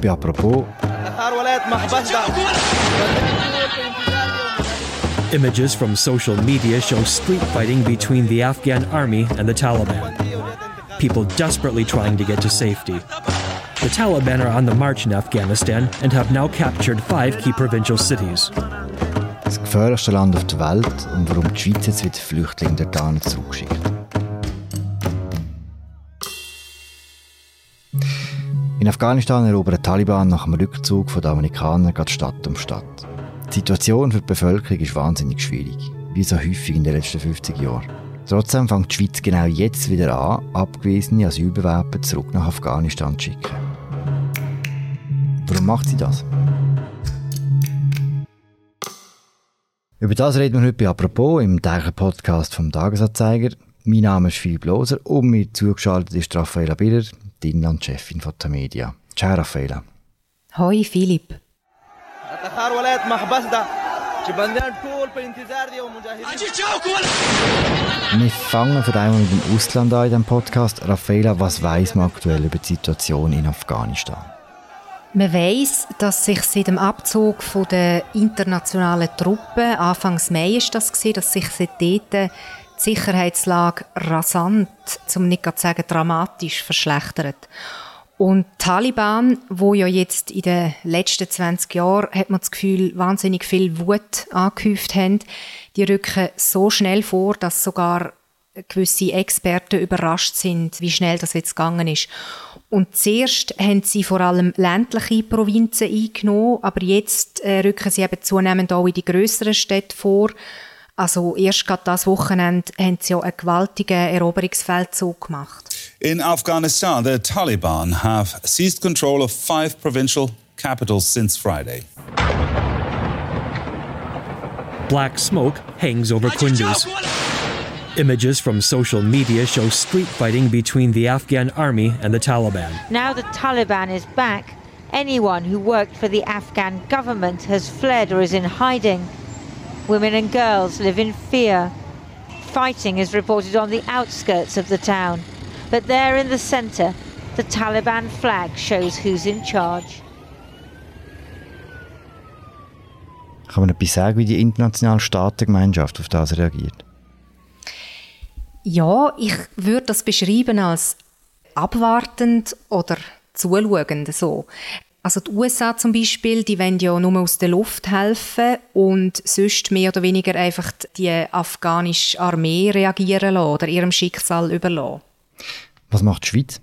heute bei «Apropos». Images from social media show street fighting between the Afghan army and the Taliban. People desperately trying to get to safety. The Taliban are on the march in Afghanistan and have now captured five key provincial cities. Das gefährlichste Land auf der Welt und warum die Schweiz jetzt wieder Flüchtlinge dorthin zurückschickt. In Afghanistan erobern die Taliban nach dem Rückzug der Amerikaner gerade Stadt um Stadt. Die Situation für die Bevölkerung ist wahnsinnig schwierig, wie so häufig in den letzten 50 Jahren. Trotzdem fängt die Schweiz genau jetzt wieder an, abgewiesene Asylbewerber zurück nach Afghanistan zu schicken. Warum macht sie das? Über das reden wir heute bei «Apropos» im täglichen Podcast vom Tagesanzeiger. Mein Name ist Philipp Loser und mir zugeschaltet ist Raffaella Birrer, die Inlandchefin von der Media. Ciao Raffaella. Hoi Philipp. Wir fangen vor allem mit dem Ausland an in diesem Podcast. Raffaella, was weiß man aktuell über die Situation in Afghanistan? Man weiss, dass sich seit dem Abzug der internationalen Truppen, Anfangs Mai ist das gewesen, dass sich seitdem die Sicherheitslage rasant, zum nicht zu sagen dramatisch, verschlechtert. Und die Taliban, wo ja jetzt in den letzten 20 Jahren, hat man das Gefühl, wahnsinnig viel Wut angehäuft haben, die rücken so schnell vor, dass sogar gewisse Experten überrascht sind, wie schnell das jetzt gegangen ist. Und zuerst haben sie vor allem ländliche Provinzen eingenommen, aber jetzt äh, rücken sie eben zunehmend auch in die größeren Städte vor. Also erst gerade das Wochenende haben sie ja einen gewaltigen Eroberungsfeldzug gemacht. In Afghanistan, the Taliban have seized control of five provincial capitals since Friday. Black smoke hangs over Kunduz. Images from social media show street fighting between the Afghan army and the Taliban. Now the Taliban is back. Anyone who worked for the Afghan government has fled or is in hiding. Women and girls live in fear. Fighting is reported on the outskirts of the town. But there in the centre, the Taliban flag shows who's in charge. Kann man etwas sagen, wie die internationale Staatengemeinschaft auf das reagiert? Ja, ich würde das beschreiben als abwartend oder zuschauend so. Also die USA zum Beispiel, die wollen ja nur aus der Luft helfen und sonst mehr oder weniger einfach die afghanische Armee reagieren lassen oder ihrem Schicksal überlassen. Was macht die Schweiz?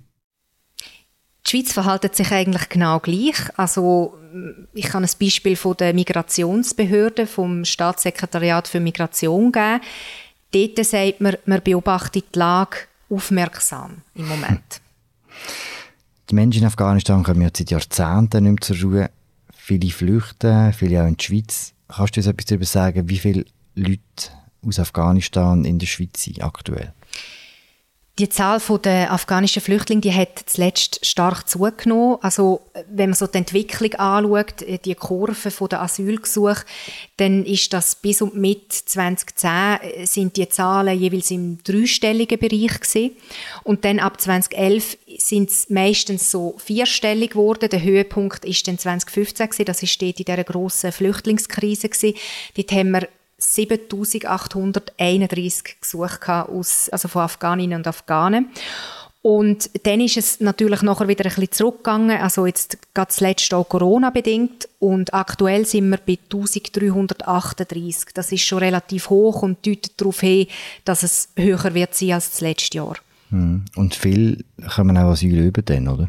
Die Schweiz verhält sich eigentlich genau gleich. Also ich kann ein Beispiel von der Migrationsbehörde vom Staatssekretariat für Migration geben. Dort sagt man, man beobachtet die Lage aufmerksam im Moment. Die Menschen in Afghanistan kommen ja seit Jahrzehnten nicht mehr zur Ruhe. Viele flüchten, viele auch in die Schweiz. Kannst du uns etwas darüber sagen, wie viele Leute aus Afghanistan in der Schweiz sind aktuell? Die Zahl der afghanischen Flüchtlinge die hat zuletzt stark zugenommen. Also, wenn man so die Entwicklung anschaut, die Kurve der Asylgesuche, dann ist das bis und mit 2010 äh, sind die Zahlen jeweils im dreistelligen Bereich gewesen. Und dann ab 2011 sind es meistens so vierstellig geworden. Der Höhepunkt ist dann 2015 gewesen. Das steht in dieser grossen Flüchtlingskrise gewesen. Dort haben wir 7831 Gesuche aus, also von Afghaninnen und Afghanen. Und dann ist es natürlich nachher wieder ein bisschen zurückgegangen, also jetzt gerade zuletzt auch Corona-bedingt und aktuell sind wir bei 1338. Das ist schon relativ hoch und deutet darauf hin, dass es höher wird sein als das letzte Jahr. Hm. Und viel kommen auch Asyl über dann, oder?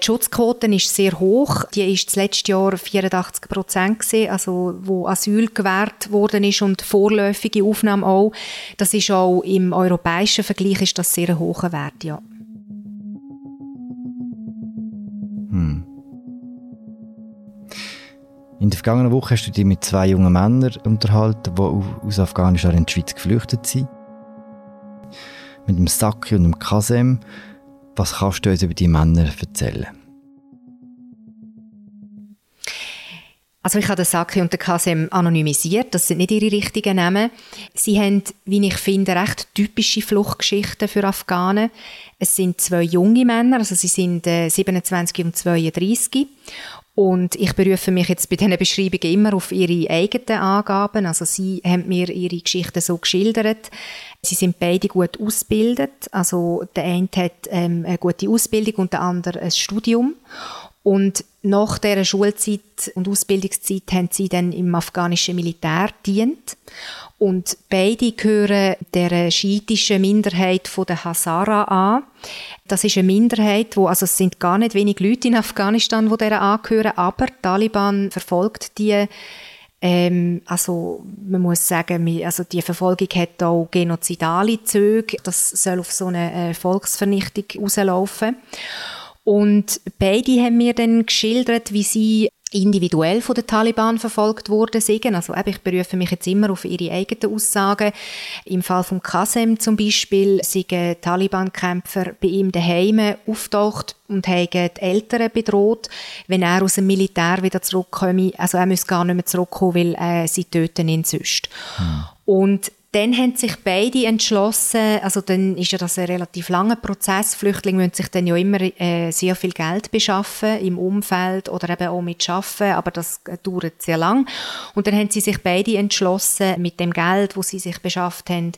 Die Schutzquote ist sehr hoch. Die ist das letzte Jahr 84 Prozent also wo Asyl gewährt worden ist und vorläufige Aufnahme auch. Das ist auch im europäischen Vergleich ist das sehr hoher Wert, ja. Hm. In der vergangenen Woche hast du dich mit zwei jungen Männern unterhalten, die aus Afghanistan in die Schweiz geflüchtet sind. Mit dem Saki und dem Kasem. Was kannst du uns über die Männer erzählen? Also ich habe den Saki und den Kasem anonymisiert, das sind nicht ihre richtigen Namen. Sie haben, wie ich finde, recht typische Fluchtgeschichten für Afghanen. Es sind zwei junge Männer, also sie sind äh, 27 und 32 und ich berufe mich jetzt bei diesen Beschreibungen immer auf ihre eigenen Angaben. Also sie haben mir ihre Geschichten so geschildert. Sie sind beide gut ausgebildet. Also der eine hat ähm, eine gute Ausbildung und der andere ein Studium. Und nach dieser Schulzeit und Ausbildungszeit haben sie dann im afghanischen Militär dient. Und beide gehören der schiitischen Minderheit von der Hazara an. Das ist eine Minderheit, wo, also es sind gar nicht wenig Leute in Afghanistan, die dieser angehören, aber die Taliban verfolgt die ähm, also man muss sagen, also die Verfolgung hat auch genozidale Züge. Das soll auf so eine äh, Volksvernichtung rauslaufen. Und beide haben mir dann geschildert, wie sie individuell von den Taliban verfolgt worden sind. Also ich berufe mich jetzt immer auf ihre eigenen Aussagen. Im Fall von Qasem zum Beispiel sind Taliban-Kämpfer bei ihm daheim auftaucht und haben die Eltern bedroht, wenn er aus dem Militär wieder zurückkomme. Also er muss gar nicht mehr zurückkommen, weil äh, sie töten ihn sonst. Hm. Und dann haben sich beide entschlossen, also dann ist ja das ein relativ langer Prozess. Flüchtlinge müssen sich dann ja immer äh, sehr viel Geld beschaffen im Umfeld oder eben auch mit Schaffen, aber das dauert sehr lang. Und dann haben sie sich beide entschlossen, mit dem Geld, wo sie sich beschafft haben,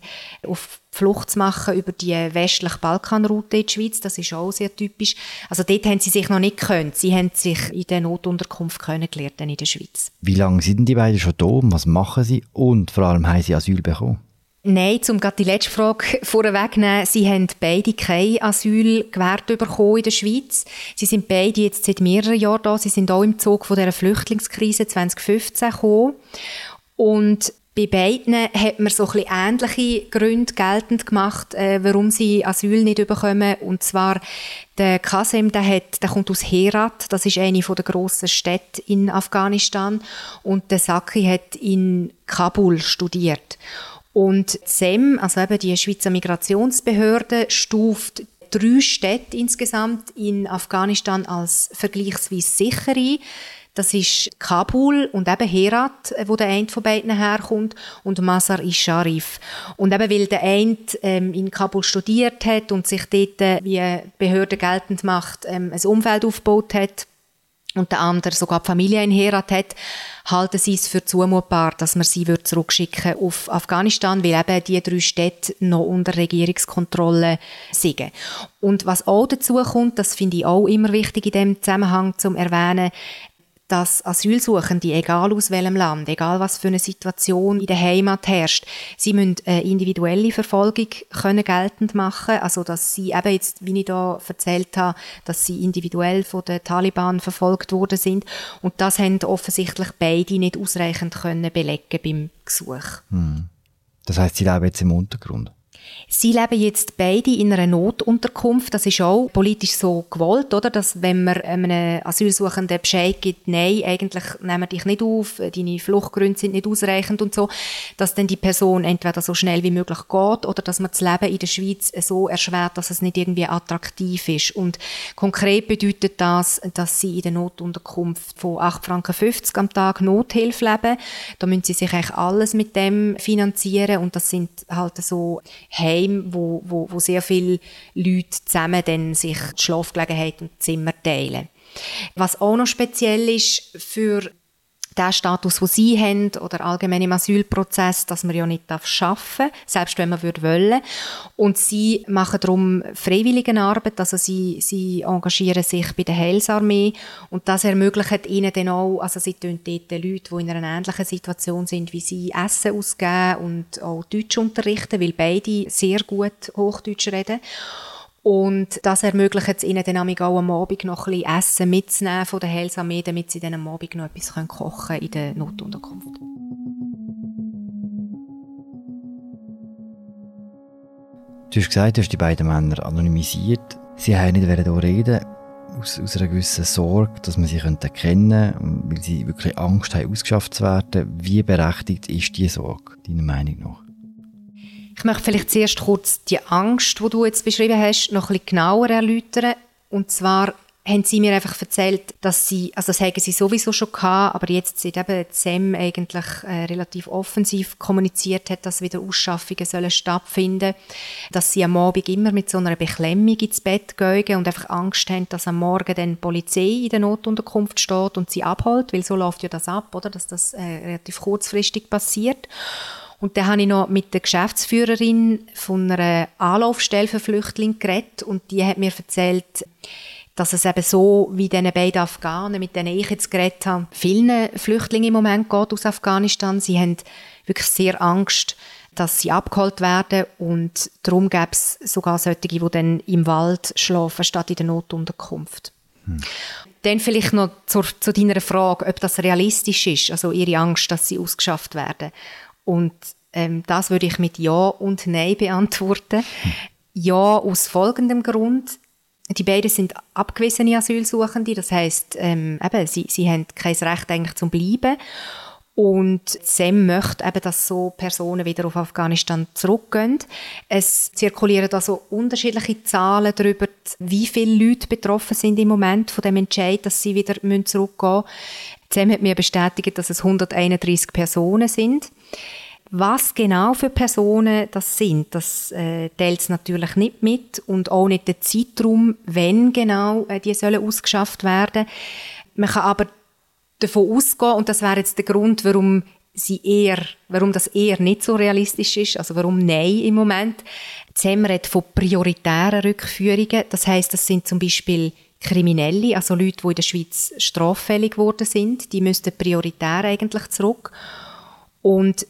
auf Flucht zu machen über die westliche Balkanroute in die Schweiz. Das ist auch sehr typisch. Also dort haben sie sich noch nicht können. Sie haben sich in der Notunterkunft kennengelernt in der Schweiz. Wie lange sind die beiden schon da? Was machen sie? Und vor allem haben sie Asyl bekommen? Nein, um gerade die letzte Frage vorwegzunehmen, sie haben beide kein Asyl gewährt bekommen in der Schweiz. Sie sind beide jetzt seit mehreren Jahren da. Sie sind auch im Zug von der Flüchtlingskrise 2015 gekommen. Und bei beiden hat man so ein ähnliche Gründe geltend gemacht, äh, warum sie Asyl nicht bekommen. Und zwar der Kasem, der, hat, der kommt aus Herat, das ist eine der grossen Städte in Afghanistan. Und der Saki hat in Kabul studiert. Und SEM, also eben die Schweizer Migrationsbehörde, stuft drei Städte insgesamt in Afghanistan als vergleichsweise sicher ein. Das ist Kabul und eben Herat, äh, wo der eine von beiden herkommt, und Mazar-i-Sharif. Und eben weil der eine ähm, in Kabul studiert hat und sich dort, äh, wie Behörde geltend macht, ähm, ein Umfeld aufgebaut hat, und der andere sogar die Familie in Herat hat, halten sie es für zumutbar, dass man sie zurückschicken auf Afghanistan, weil eben die drei Städte noch unter Regierungskontrolle sind. Und was auch dazu kommt, das finde ich auch immer wichtig in dem Zusammenhang zum erwähnen, dass Asylsuchende, egal aus welchem Land, egal was für eine Situation in der Heimat herrscht, sie müssen eine individuelle Verfolgung können geltend machen, also dass sie eben jetzt, wie ich da erzählt habe, dass sie individuell von den Taliban verfolgt worden sind und das haben offensichtlich beide nicht ausreichend können belegen beim Gesuch. Hm. Das heißt, sie leben jetzt im Untergrund? Sie leben jetzt beide in einer Notunterkunft. Das ist auch politisch so gewollt, oder? Dass wenn man einem Asylsuchenden Bescheid gibt, nein, eigentlich nehmen wir dich nicht auf, deine Fluchtgründe sind nicht ausreichend und so, dass dann die Person entweder so schnell wie möglich geht oder dass man das Leben in der Schweiz so erschwert, dass es nicht irgendwie attraktiv ist. Und konkret bedeutet das, dass sie in der Notunterkunft von 8,50 Franken am Tag Nothilfe leben. Da müssen sie sich eigentlich alles mit dem finanzieren und das sind halt so Heim, wo, wo, wo sehr viele Leute zusammen dann sich die Schlafgelegenheit und Zimmer teilen. Was auch noch speziell ist für den Status, den sie haben, oder allgemein im Asylprozess, dass man ja nicht arbeiten darf, selbst wenn man würde wollen. Und sie machen darum Freiwilligenarbeit, also sie, sie engagieren sich bei der Heilsarmee und das ermöglicht ihnen dann auch, also sie tun dort den Leuten, die in einer ähnlichen Situation sind wie sie, Essen ausgeben und auch Deutsch unterrichten, weil beide sehr gut Hochdeutsch reden. Und das ermöglicht es ihnen dann auch am Abend noch ein bisschen Essen mitzunehmen von der Heilsarmee, damit sie dann am Abend noch etwas kochen können in der Notunterkunft. Du hast gesagt, du hast die beiden Männer anonymisiert. Sie haben nicht hier reden aus, aus einer gewissen Sorge, dass man sie erkennen könnte, weil sie wirklich Angst haben, ausgeschafft zu werden. Wie berechtigt ist diese Sorge, deiner Meinung nach? Ich möchte vielleicht zuerst kurz die Angst, die du jetzt beschrieben hast, noch ein bisschen genauer erläutern. Und zwar haben sie mir einfach erzählt, dass sie, also das haben sie sowieso schon gehabt, aber jetzt seit eben SEM eigentlich äh, relativ offensiv kommuniziert hat, dass wieder Ausschaffungen sollen stattfinden, dass sie am Abend immer mit so einer Beklemmung ins Bett gehen und einfach Angst haben, dass am Morgen dann die Polizei in der Notunterkunft steht und sie abholt, weil so läuft ja das ab, oder, dass das äh, relativ kurzfristig passiert. Und dann habe ich noch mit der Geschäftsführerin von einer Anlaufstelle für Flüchtlinge geredet und die hat mir erzählt, dass es eben so wie diese beiden Afghanen, mit denen ich jetzt geredet habe, vielen Flüchtlingen im Moment geht aus Afghanistan. Sie haben wirklich sehr Angst, dass sie abgeholt werden und darum gäbe es sogar solche, die dann im Wald schlafen, statt in der Notunterkunft. Hm. Dann vielleicht noch zu, zu deiner Frage, ob das realistisch ist, also ihre Angst, dass sie ausgeschafft werden. Und ähm, das würde ich mit Ja und Nein beantworten. Ja, aus folgendem Grund. Die beiden sind abgewiesene Asylsuchende, das heißt, ähm, eben, sie, sie haben kein Recht eigentlich zum Bleiben. Und SEM möchte eben, dass so Personen wieder auf Afghanistan zurückgehen. Es zirkulieren also unterschiedliche Zahlen darüber, wie viele Leute betroffen sind im Moment von dem Entscheid, dass sie wieder zurückgehen müssen. SEM hat mir bestätigt, dass es 131 Personen sind. Was genau für Personen das sind, das äh, teilt es natürlich nicht mit und auch nicht den Zeitraum, wenn genau äh, die sollen ausgeschafft werden. Man kann aber davon ausgehen, und das wäre jetzt der Grund, warum sie eher, warum das eher nicht so realistisch ist, also warum Nein im Moment. ZEM redet von prioritären Rückführungen. Das heißt, das sind zum Beispiel Kriminelle, also Leute, die in der Schweiz straffällig geworden sind. Die müssten prioritär eigentlich zurück. Und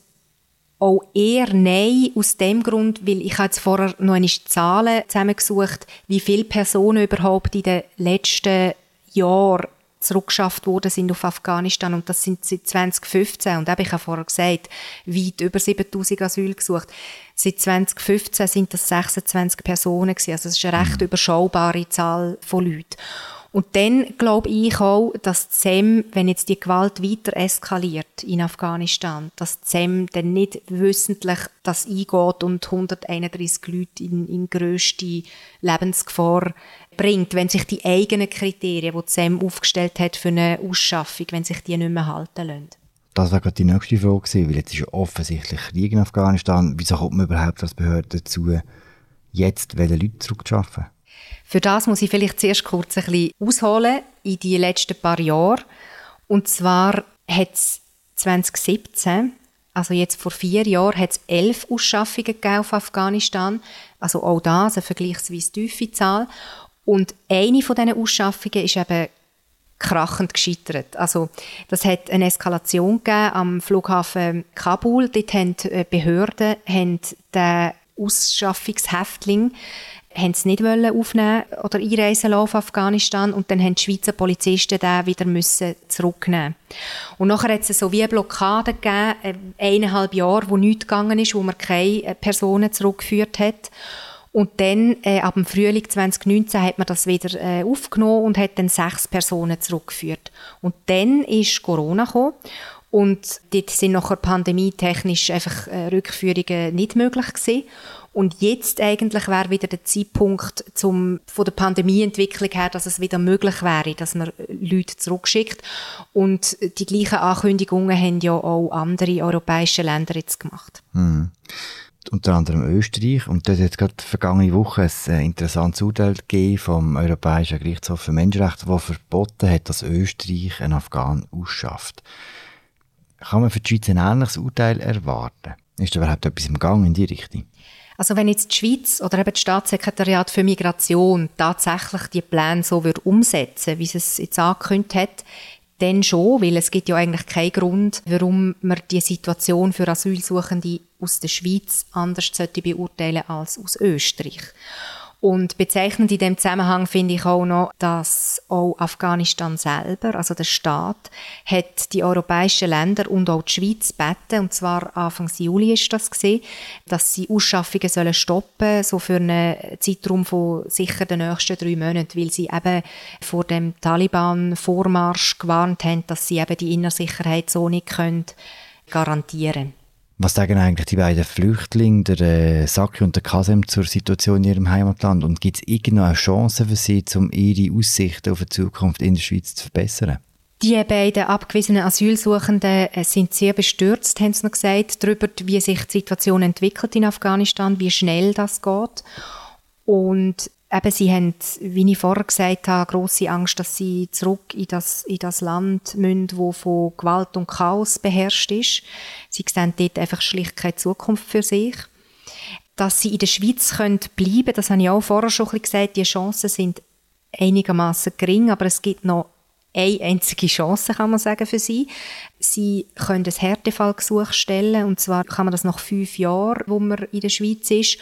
auch eher Nein aus dem Grund, weil ich habe jetzt vorher noch eine Zahlen zusammengesucht, wie viele Personen überhaupt in den letzten Jahren zurückgeschafft worden sind auf Afghanistan und das sind seit 2015 und eben, ich habe vorher gesagt, weit über 7000 Asyl gesucht. Seit 2015 sind das 26 Personen gewesen, also das ist eine recht mhm. überschaubare Zahl von Leuten. Und dann glaube ich auch, dass ZEM, wenn jetzt die Gewalt weiter eskaliert in Afghanistan, dass ZEM dann nicht wissentlich das eingeht und 131 Leute in, in grösste Lebensgefahr bringt, wenn sich die eigenen Kriterien, die ZEM aufgestellt hat für eine Ausschaffung, wenn sich die nicht mehr halten lassen. Das wäre gerade die nächste Frage weil jetzt ist ja offensichtlich Krieg in Afghanistan. Wieso kommt man überhaupt als Behörde dazu, jetzt Leute zurückzuschaffen? Für das muss ich vielleicht zuerst kurz ein bisschen ausholen in die letzten paar Jahre. Und zwar hat es 2017, also jetzt vor vier Jahren, hat es elf Ausschaffungen auf Afghanistan. Also auch das eine vergleichsweise tiefe Zahl. Und eine von diesen Ausschaffungen ist eben krachend gescheitert. Also das hat eine Eskalation gegeben am Flughafen Kabul. Dort haben Behörden haben den Ausschaffungshäftling haben es nicht aufnehmen oder einreisen lassen auf Afghanistan und dann haben die Schweizer Polizisten den wieder müssen zurücknehmen Und nachher hat es so wie eine Blockade gegeben, äh, eineinhalb Jahre, wo nichts gegangen ist, wo man keine äh, Personen zurückgeführt hat. Und dann, äh, ab dem Frühling 2019, hat man das wieder äh, aufgenommen und hat dann sechs Personen zurückgeführt. Und dann ist Corona gekommen und dort sind nachher pandemietechnisch einfach äh, Rückführungen nicht möglich gewesen. Und jetzt eigentlich wäre wieder der Zeitpunkt zum, von der Pandemieentwicklung her, dass es wieder möglich wäre, dass man Leute zurückschickt. Und die gleichen Ankündigungen haben ja auch andere europäische Länder jetzt gemacht. Hm. Unter anderem Österreich. Und dort hat gerade vergangene Woche ein äh, interessantes Urteil gegeben vom Europäischen Gerichtshof für Menschenrechte, das verboten hat, dass Österreich einen Afghan ausschafft. Kann man für die Schweiz ein ähnliches Urteil erwarten? Ist da überhaupt etwas im Gang in die Richtung? Also wenn jetzt die Schweiz oder eben das Staatssekretariat für Migration tatsächlich die Pläne so würde umsetzen, wie es jetzt angekündigt hat, dann schon, weil es gibt ja eigentlich keinen Grund, warum man die Situation für Asylsuchende aus der Schweiz anders sollte beurteilen als aus Österreich. Und bezeichnend in dem Zusammenhang finde ich auch noch, dass auch Afghanistan selber, also der Staat, hat die europäischen Länder und auch die Schweiz beten, und zwar Anfang Juli ist das gesehen, dass sie Ausschaffungen sollen stoppen, so für einen Zeitraum von sicher den nächsten drei Monaten, weil sie eben vor dem Taliban-Vormarsch gewarnt haben, dass sie eben die Innersicherheit so nicht können garantieren Was sagen eigentlich die beiden Flüchtlinge, der äh, Saki und der Kasem, zur Situation in ihrem Heimatland? Und gibt es irgendeine Chance für sie, um ihre Aussichten auf eine Zukunft in der Schweiz zu verbessern? Die beiden abgewiesenen Asylsuchenden äh, sind sehr bestürzt, haben sie noch gesagt, darüber, wie sich die Situation entwickelt in Afghanistan, wie schnell das geht. Und eben, sie haben, wie ich vorher gesagt habe, große Angst, dass sie zurück in das, in das Land müssen, wo von Gewalt und Chaos beherrscht ist. Sie sehen dort einfach schlicht keine Zukunft für sich. Dass sie in der Schweiz können bleiben das habe ich auch vorher schon gesagt, die Chancen sind einigermaßen gering, aber es gibt noch eine einzige Chance, kann man sagen, für sie. Sie können ein Härtefallgesuch stellen, und zwar kann man das nach fünf Jahren, wo man in der Schweiz ist.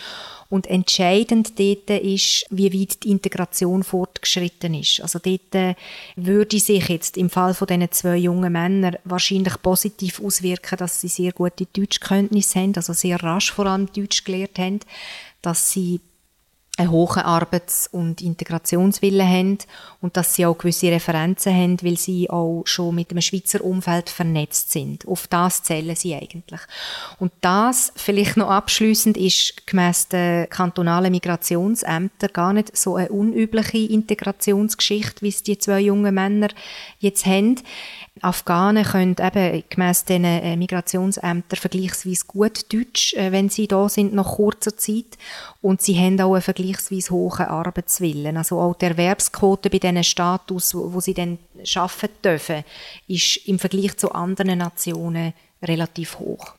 Und entscheidend dort ist, wie weit die Integration fortgeschritten ist. Also dort äh, würde sich jetzt im Fall von diesen zwei jungen Männern wahrscheinlich positiv auswirken, dass sie sehr gute Deutschkenntnisse haben, also sehr rasch vor allem Deutsch gelernt haben, dass sie einen hohen Arbeits- und Integrationswillen haben und dass sie auch gewisse Referenzen haben, weil sie auch schon mit dem Schweizer Umfeld vernetzt sind. Auf das zählen sie eigentlich. Und das, vielleicht noch abschließend, ist gemäss den kantonalen Migrationsämtern gar nicht so eine unübliche Integrationsgeschichte, wie es die zwei jungen Männer jetzt haben. Afghanen können eben gemäss den äh, Migrationsämtern vergleichsweise gut Deutsch, äh, wenn sie da sind nach kurzer Zeit. Und sie haben auch einen vergleichsweise hohen Arbeitswillen. Also auch die Erwerbsquote bei diesen Status, wo, sie dann arbeiten dürfen, ist im Vergleich zu anderen Nationen relativ hoch.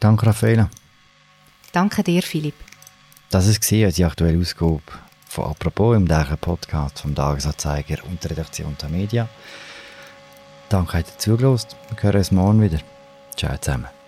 Danke, Raffaela. Danke dir, Philipp. Das war die aktuelle Ausgabe von «Apropos» im täglichen Podcast vom Tagesanzeiger und der Redaktion der Media. Danke, dass ihr zugelassen Wir hören uns morgen wieder. Ciao zusammen.